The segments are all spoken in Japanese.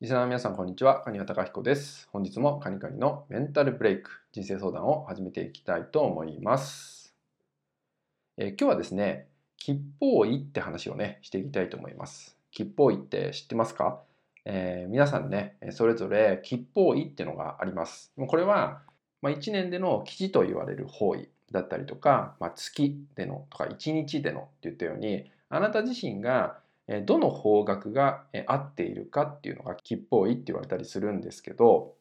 リスナーの皆さん、こんにちは。カニワタカヒコです。本日もカニカニのメンタルブレイク、人生相談を始めていきたいと思います。えー、今日はですね、吉報医って話をね、していきたいと思います。吉報医って知ってますか、えー、皆さんね、それぞれ吉報医ってのがあります。これは、まあ、1年での吉と言われる方位だったりとか、まあ、月でのとか1日でのって言ったように、あなた自身がどの方角が合っているかっていうのが吉報位って言われたりするんですけど、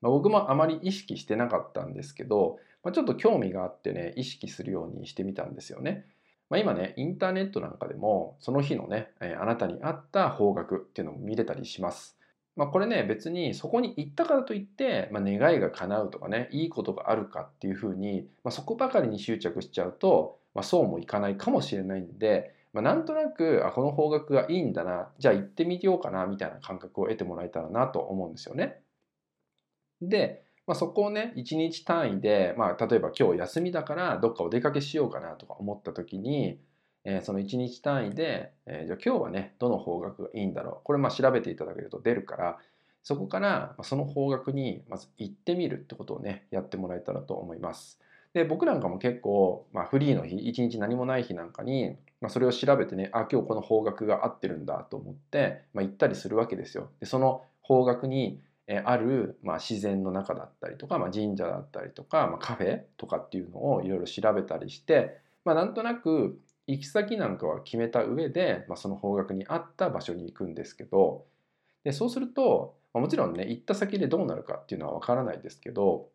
まあ、僕もあまり意識してなかったんですけど、まあ、ちょっと興味があってね意識するようにしてみたんですよね。まあ、今ねインターネットなんかでもその日のねあなたに合った方角っていうのを見れたりします。まあ、これね別にそこに行ったからといって、まあ、願いが叶うとかねいいことがあるかっていうふうに、まあ、そこばかりに執着しちゃうと、まあ、そうもいかないかもしれないんでまあ、なんとなくあこの方角がいいんだなじゃあ行ってみようかなみたいな感覚を得てもらえたらなと思うんですよね。で、まあ、そこをね1日単位で、まあ、例えば今日休みだからどっかお出かけしようかなとか思った時に、えー、その1日単位で、えー、じゃあ今日はねどの方角がいいんだろうこれまあ調べていただけると出るからそこからその方角にまず行ってみるってことをねやってもらえたらと思います。で僕なんかも結構、まあ、フリーの日一日何もない日なんかに、まあ、それを調べてねあ今日この方角が合ってるんだと思って、まあ、行ったりするわけですよ。でその方角にある、まあ、自然の中だったりとか、まあ、神社だったりとか、まあ、カフェとかっていうのをいろいろ調べたりして、まあ、なんとなく行き先なんかは決めた上で、まあ、その方角に合った場所に行くんですけどでそうすると、まあ、もちろんね行った先でどうなるかっていうのは分からないですけど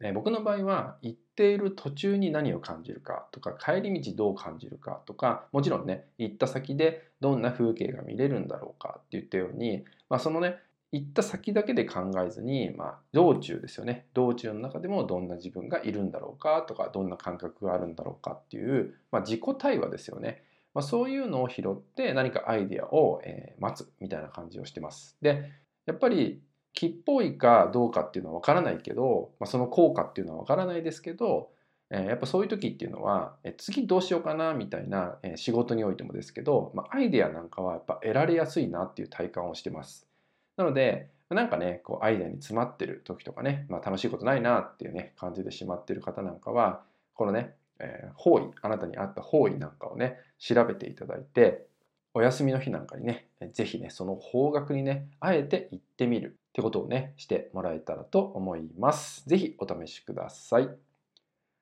え僕の場合は行っている途中に何を感じるかとか帰り道どう感じるかとかもちろんね行った先でどんな風景が見れるんだろうかって言ったように、まあ、そのね行った先だけで考えずに、まあ、道中ですよね道中の中でもどんな自分がいるんだろうかとかどんな感覚があるんだろうかっていう、まあ、自己対話ですよね、まあ、そういうのを拾って何かアイデアを、えー、待つみたいな感じをしてます。でやっぱり木っぽいかどうかっていうのは分からないけど、まあ、その効果っていうのは分からないですけど、えー、やっぱそういう時っていうのは、えー、次どうしようかなみたいな、えー、仕事においてもですけど、まあ、アイデアなんかはやっぱ得られやすいなっていう体感をしてます。なのでなんかねこうアイデアに詰まってる時とかね、まあ、楽しいことないなっていうね感じでしまってる方なんかはこのね、えー、方位あなたに合った方位なんかをね調べていただいてお休みの日なんかにね、ぜひね、その方角にね、あえて行ってみるってことをね、してもらえたらと思います。ぜひお試しください。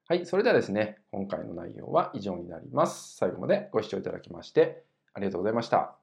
はい、それではですね、今回の内容は以上になります。最後までご視聴いただきましてありがとうございました。